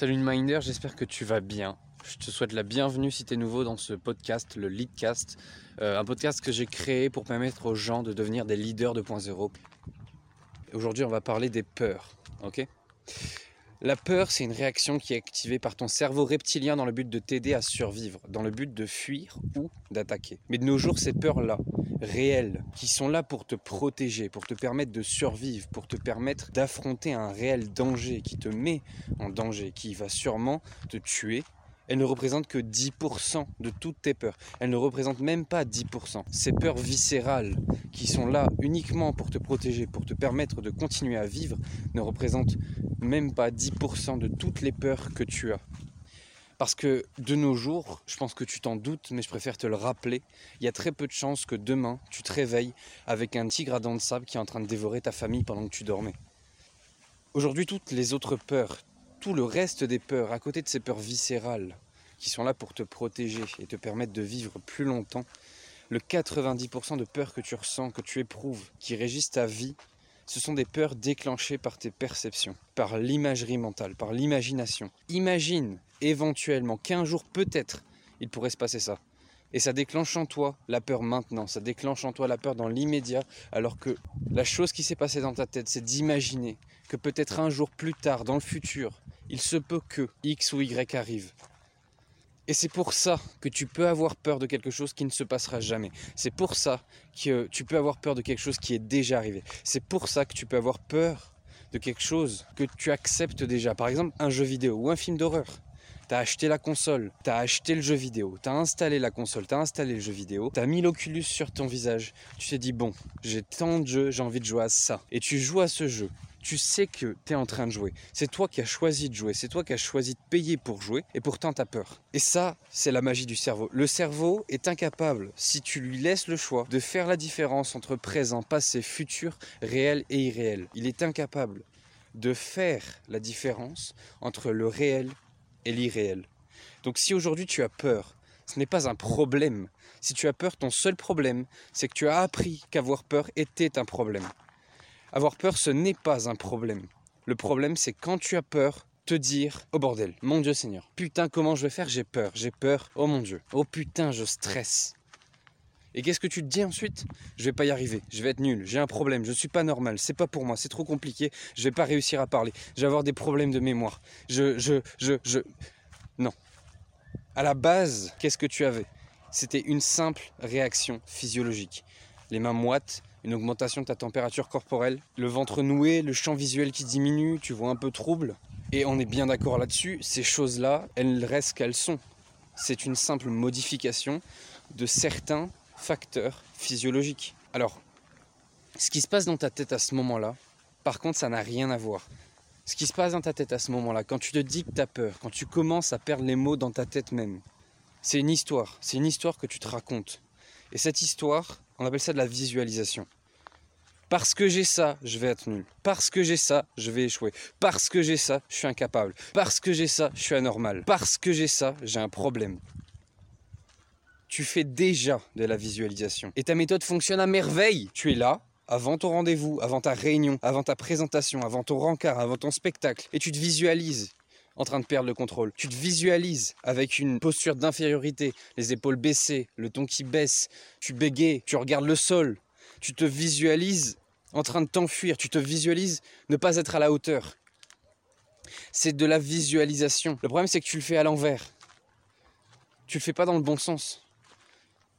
Salut Minder, j'espère que tu vas bien. Je te souhaite la bienvenue si tu es nouveau dans ce podcast, le Leadcast, euh, un podcast que j'ai créé pour permettre aux gens de devenir des leaders 2.0. Aujourd'hui, on va parler des peurs, ok? La peur, c'est une réaction qui est activée par ton cerveau reptilien dans le but de t'aider à survivre, dans le but de fuir ou d'attaquer. Mais de nos jours, ces peurs-là, réelles, qui sont là pour te protéger, pour te permettre de survivre, pour te permettre d'affronter un réel danger qui te met en danger, qui va sûrement te tuer, elles ne représentent que 10% de toutes tes peurs. Elles ne représentent même pas 10%. Ces peurs viscérales qui sont là uniquement pour te protéger, pour te permettre de continuer à vivre, ne représentent même pas 10% de toutes les peurs que tu as. Parce que de nos jours, je pense que tu t'en doutes, mais je préfère te le rappeler, il y a très peu de chances que demain, tu te réveilles avec un tigre à dents de sable qui est en train de dévorer ta famille pendant que tu dormais. Aujourd'hui, toutes les autres peurs, tout le reste des peurs, à côté de ces peurs viscérales, qui sont là pour te protéger et te permettre de vivre plus longtemps, le 90% de peurs que tu ressens, que tu éprouves, qui régissent ta vie, ce sont des peurs déclenchées par tes perceptions, par l'imagerie mentale, par l'imagination. Imagine éventuellement qu'un jour peut-être il pourrait se passer ça. Et ça déclenche en toi la peur maintenant, ça déclenche en toi la peur dans l'immédiat, alors que la chose qui s'est passée dans ta tête, c'est d'imaginer que peut-être un jour plus tard, dans le futur, il se peut que X ou Y arrive. Et c'est pour ça que tu peux avoir peur de quelque chose qui ne se passera jamais. C'est pour ça que tu peux avoir peur de quelque chose qui est déjà arrivé. C'est pour ça que tu peux avoir peur de quelque chose que tu acceptes déjà. Par exemple, un jeu vidéo ou un film d'horreur. Tu as acheté la console, tu as acheté le jeu vidéo, tu as installé la console, tu as installé le jeu vidéo, tu as mis l'Oculus sur ton visage. Tu t'es dit, bon, j'ai tant de jeux, j'ai envie de jouer à ça. Et tu joues à ce jeu tu sais que tu es en train de jouer. C'est toi qui as choisi de jouer, c'est toi qui as choisi de payer pour jouer, et pourtant tu as peur. Et ça, c'est la magie du cerveau. Le cerveau est incapable, si tu lui laisses le choix, de faire la différence entre présent, passé, futur, réel et irréel. Il est incapable de faire la différence entre le réel et l'irréel. Donc si aujourd'hui tu as peur, ce n'est pas un problème. Si tu as peur, ton seul problème, c'est que tu as appris qu'avoir peur était un problème. Avoir peur, ce n'est pas un problème. Le problème, c'est quand tu as peur, te dire Oh bordel, mon Dieu Seigneur, putain, comment je vais faire? J'ai peur, j'ai peur, oh mon Dieu, oh putain, je stresse. Et qu'est-ce que tu te dis ensuite? Je vais pas y arriver, je vais être nul, j'ai un problème, je suis pas normal, c'est pas pour moi, c'est trop compliqué, je vais pas réussir à parler, je vais avoir des problèmes de mémoire. Je, je, je, je. Non. À la base, qu'est-ce que tu avais? C'était une simple réaction physiologique. Les mains moites, une augmentation de ta température corporelle, le ventre noué, le champ visuel qui diminue, tu vois un peu trouble. Et on est bien d'accord là-dessus, ces choses-là, elles restent qu'elles sont. C'est une simple modification de certains facteurs physiologiques. Alors, ce qui se passe dans ta tête à ce moment-là, par contre, ça n'a rien à voir. Ce qui se passe dans ta tête à ce moment-là, quand tu te dis que tu as peur, quand tu commences à perdre les mots dans ta tête même, c'est une histoire. C'est une histoire que tu te racontes. Et cette histoire, on appelle ça de la visualisation. Parce que j'ai ça, je vais être nul. Parce que j'ai ça, je vais échouer. Parce que j'ai ça, je suis incapable. Parce que j'ai ça, je suis anormal. Parce que j'ai ça, j'ai un problème. Tu fais déjà de la visualisation. Et ta méthode fonctionne à merveille. Tu es là, avant ton rendez-vous, avant ta réunion, avant ta présentation, avant ton rencard, avant ton spectacle. Et tu te visualises en train de perdre le contrôle. Tu te visualises avec une posture d'infériorité, les épaules baissées, le ton qui baisse, tu bégayes, tu regardes le sol, tu te visualises en train de t'enfuir, tu te visualises ne pas être à la hauteur. C'est de la visualisation. Le problème c'est que tu le fais à l'envers. Tu le fais pas dans le bon sens.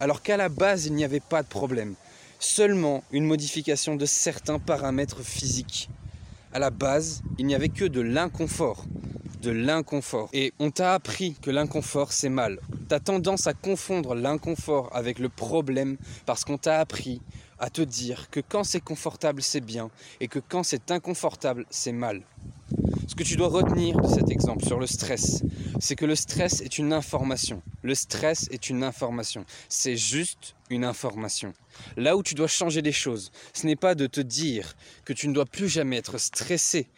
Alors qu'à la base, il n'y avait pas de problème. Seulement une modification de certains paramètres physiques. À la base, il n'y avait que de l'inconfort de l'inconfort. Et on t'a appris que l'inconfort c'est mal. Tu as tendance à confondre l'inconfort avec le problème parce qu'on t'a appris à te dire que quand c'est confortable c'est bien et que quand c'est inconfortable c'est mal. Ce que tu dois retenir de cet exemple sur le stress, c'est que le stress est une information. Le stress est une information. C'est juste une information. Là où tu dois changer les choses, ce n'est pas de te dire que tu ne dois plus jamais être stressé,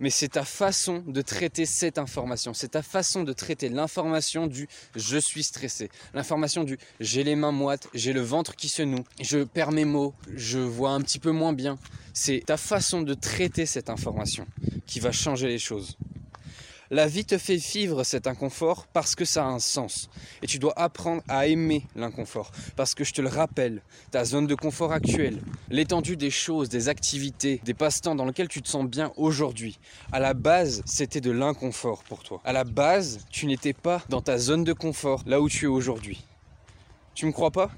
mais c'est ta façon de traiter cette information, c'est ta façon de traiter l'information du je suis stressé, l'information du j'ai les mains moites, j'ai le ventre qui se noue, je perds mes mots, je vois un petit peu moins bien. C'est ta façon de traiter cette information qui va changer les choses. La vie te fait vivre cet inconfort parce que ça a un sens. Et tu dois apprendre à aimer l'inconfort. Parce que je te le rappelle, ta zone de confort actuelle, l'étendue des choses, des activités, des passe-temps dans lesquels tu te sens bien aujourd'hui, à la base, c'était de l'inconfort pour toi. À la base, tu n'étais pas dans ta zone de confort, là où tu es aujourd'hui. Tu me crois pas?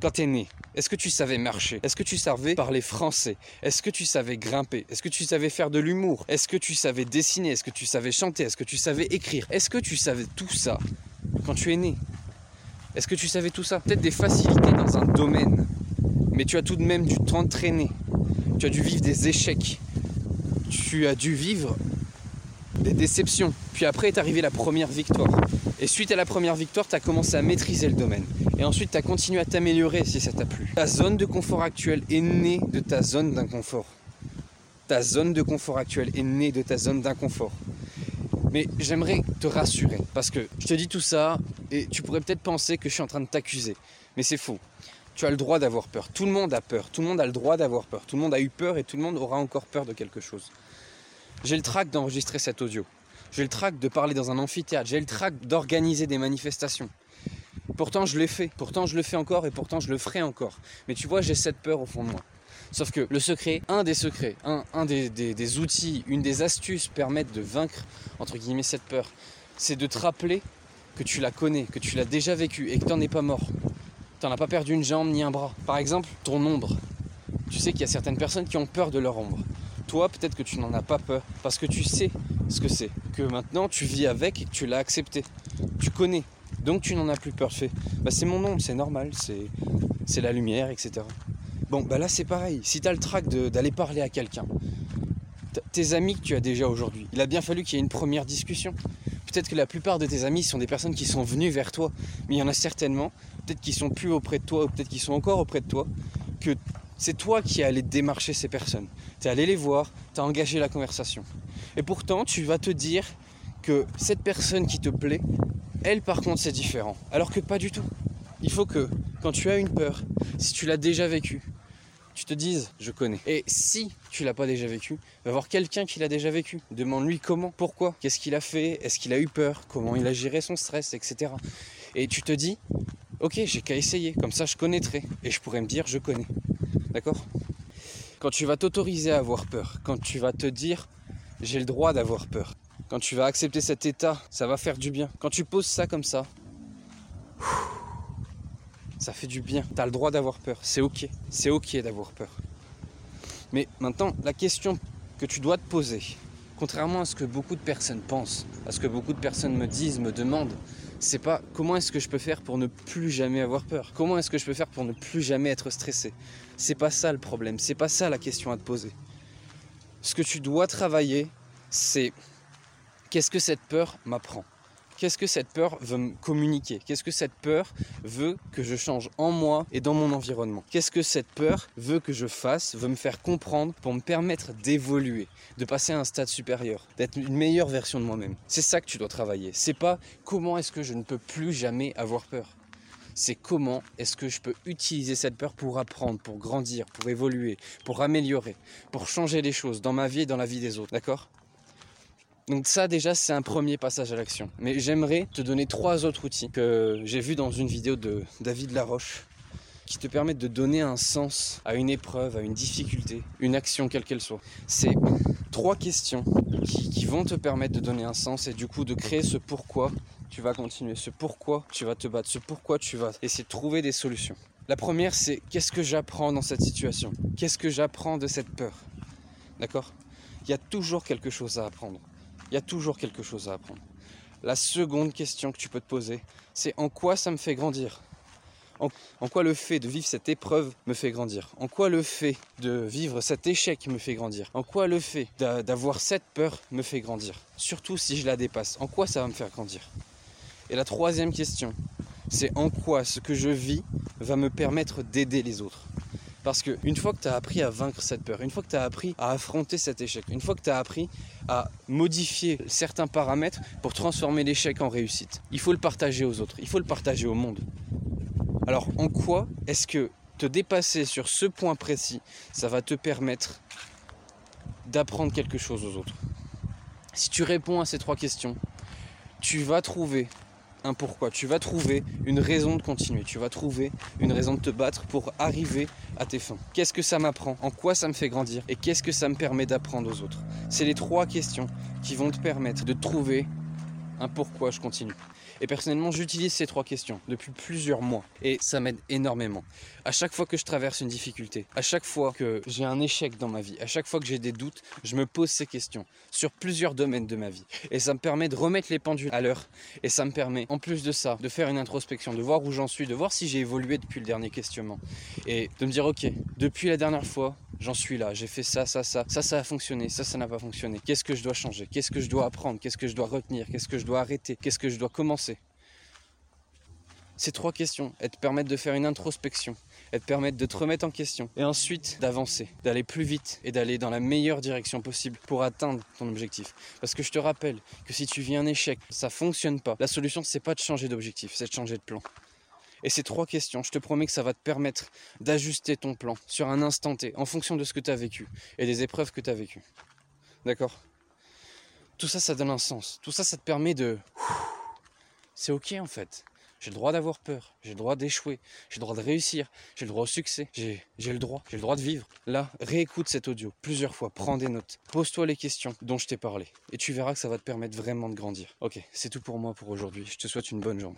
Quand tu es né, est-ce que tu savais marcher? Est-ce que tu savais parler français? Est-ce que tu savais grimper? Est-ce que tu savais faire de l'humour? Est-ce que tu savais dessiner? Est-ce que tu savais chanter? Est-ce que tu savais écrire? Est-ce que tu savais tout ça quand tu es né? Est-ce que tu savais tout ça? Peut-être des facilités dans un domaine, mais tu as tout de même dû t'entraîner. Tu as dû vivre des échecs. Tu as dû vivre des déceptions. Puis après est arrivée la première victoire. Et suite à la première victoire, tu as commencé à maîtriser le domaine. Et ensuite, tu as continué à t'améliorer si ça t'a plu. Ta zone de confort actuelle est née de ta zone d'inconfort. Ta zone de confort actuelle est née de ta zone d'inconfort. Mais j'aimerais te rassurer, parce que je te dis tout ça, et tu pourrais peut-être penser que je suis en train de t'accuser. Mais c'est faux. Tu as le droit d'avoir peur. Tout le monde a peur. Tout le monde a le droit d'avoir peur. Tout le monde a eu peur et tout le monde aura encore peur de quelque chose. J'ai le trac d'enregistrer cet audio. J'ai le trac de parler dans un amphithéâtre. J'ai le trac d'organiser des manifestations. Pourtant, je l'ai fait. Pourtant, je le fais encore et pourtant, je le ferai encore. Mais tu vois, j'ai cette peur au fond de moi. Sauf que le secret, un des secrets, un, des, outils, une des astuces permettent de vaincre, entre guillemets, cette peur, c'est de te rappeler que tu la connais, que tu l'as déjà vécu et que tu n'en es pas mort. Tu n'en as pas perdu une jambe ni un bras. Par exemple, ton ombre. Tu sais qu'il y a certaines personnes qui ont peur de leur ombre. Toi, peut-être que tu n'en as pas peur parce que tu sais ce que c'est. Que maintenant tu vis avec tu l'as accepté. Tu connais. Donc tu n'en as plus peur. Tu bah, c'est mon ombre, c'est normal, c'est la lumière, etc. Bon, bah là c'est pareil. Si tu as le trac d'aller parler à quelqu'un, tes amis que tu as déjà aujourd'hui, il a bien fallu qu'il y ait une première discussion. Peut-être que la plupart de tes amis sont des personnes qui sont venues vers toi, mais il y en a certainement, peut-être qu'ils sont plus auprès de toi, ou peut-être qu'ils sont encore auprès de toi, que c'est toi qui es allé démarcher ces personnes. Tu es allé les voir, tu as engagé la conversation. Et pourtant, tu vas te dire que cette personne qui te plaît, elle par contre c'est différent. Alors que pas du tout. Il faut que quand tu as une peur, si tu l'as déjà vécu, tu te dises je connais. Et si tu l'as pas déjà vécu, va voir quelqu'un qui l'a déjà vécu. Demande-lui comment, pourquoi, qu'est-ce qu'il a fait, est-ce qu'il a eu peur, comment il a géré son stress, etc. Et tu te dis ok, j'ai qu'à essayer, comme ça je connaîtrai et je pourrais me dire je connais. D'accord? Quand tu vas t'autoriser à avoir peur, quand tu vas te dire j'ai le droit d'avoir peur, quand tu vas accepter cet état, ça va faire du bien. Quand tu poses ça comme ça, ça fait du bien. Tu as le droit d'avoir peur. C'est ok. C'est ok d'avoir peur. Mais maintenant, la question que tu dois te poser, contrairement à ce que beaucoup de personnes pensent, à ce que beaucoup de personnes me disent, me demandent, c'est pas comment est-ce que je peux faire pour ne plus jamais avoir peur? Comment est-ce que je peux faire pour ne plus jamais être stressé? C'est pas ça le problème, c'est pas ça la question à te poser. Ce que tu dois travailler, c'est qu'est-ce que cette peur m'apprend? Qu'est-ce que cette peur veut me communiquer? Qu'est-ce que cette peur veut que je change en moi et dans mon environnement? Qu'est-ce que cette peur veut que je fasse, veut me faire comprendre pour me permettre d'évoluer, de passer à un stade supérieur, d'être une meilleure version de moi-même? C'est ça que tu dois travailler. C'est pas comment est-ce que je ne peux plus jamais avoir peur. C'est comment est-ce que je peux utiliser cette peur pour apprendre, pour grandir, pour évoluer, pour améliorer, pour changer les choses dans ma vie et dans la vie des autres, d'accord? Donc ça déjà c'est un premier passage à l'action. Mais j'aimerais te donner trois autres outils que j'ai vus dans une vidéo de David Laroche qui te permettent de donner un sens à une épreuve, à une difficulté, une action quelle qu'elle soit. C'est trois questions qui, vont te permettre de donner un sens et du coup de créer ce pourquoi tu vas continuer, ce pourquoi tu vas te battre, ce pourquoi tu vas essayer de trouver des solutions. La première c'est qu'est-ce que j'apprends dans cette situation? Qu'est-ce que j'apprends de cette peur? D'accord? Il y a toujours quelque chose à apprendre il y a toujours quelque chose à apprendre. La seconde question que tu peux te poser, c'est en quoi ça me fait grandir? En, quoi le fait de vivre cette épreuve me fait grandir? En quoi le fait de vivre cet échec me fait grandir? En quoi le fait d'avoir cette peur me fait grandir? Surtout si je la dépasse, en quoi ça va me faire grandir? Et la troisième question, c'est en quoi ce que je vis va me permettre d'aider les autres? Parce qu'une fois que tu as appris à vaincre cette peur, une fois que tu as appris à affronter cet échec, une fois que tu as appris à modifier certains paramètres pour transformer l'échec en réussite, il faut le partager aux autres, il faut le partager au monde. Alors en quoi est-ce que te dépasser sur ce point précis, ça va te permettre d'apprendre quelque chose aux autres? Si tu réponds à ces trois questions, tu vas trouver un pourquoi, tu vas trouver une raison de continuer, tu vas trouver une raison de te battre pour arriver à tes fins. Qu'est-ce que ça m'apprend? En quoi ça me fait grandir? Et qu'est-ce que ça me permet d'apprendre aux autres? C'est les trois questions qui vont te permettre de trouver un pourquoi je continue. Et personnellement, j'utilise ces trois questions depuis plusieurs mois et ça m'aide énormément. À chaque fois que je traverse une difficulté, à chaque fois que j'ai un échec dans ma vie, à chaque fois que j'ai des doutes, je me pose ces questions sur plusieurs domaines de ma vie. Et ça me permet de remettre les pendules à l'heure. Et ça me permet, en plus de ça, de faire une introspection, de voir où j'en suis, de voir si j'ai évolué depuis le dernier questionnement. Et de me dire, ok, depuis la dernière fois, j'en suis là, j'ai fait ça, ça, ça, ça, ça a fonctionné, ça, ça n'a pas fonctionné. Qu'est-ce que je dois changer? Qu'est-ce que je dois apprendre? Qu'est-ce que je dois retenir? Qu'est-ce que je dois arrêter? Qu'est-ce que je dois commencer? Ces trois questions, elles te permettent de faire une introspection, elles te permettent de te remettre en question et ensuite d'avancer, d'aller plus vite et d'aller dans la meilleure direction possible pour atteindre ton objectif. Parce que je te rappelle que si tu vis un échec, ça fonctionne pas. La solution, c'est pas de changer d'objectif, c'est de changer de plan. Et ces trois questions, je te promets que ça va te permettre d'ajuster ton plan sur un instant T, en fonction de ce que tu as vécu et des épreuves que tu as vécues. D'accord? Tout ça, ça donne un sens. Tout ça, ça te permet de... C'est ok en fait. J'ai le droit d'avoir peur, j'ai le droit d'échouer, j'ai le droit de réussir, j'ai le droit au succès, j'ai le droit, j'ai le droit de vivre. Là, réécoute cet audio plusieurs fois, prends des notes, pose-toi les questions dont je t'ai parlé, et tu verras que ça va te permettre vraiment de grandir. Ok, c'est tout pour moi pour aujourd'hui, je te souhaite une bonne journée.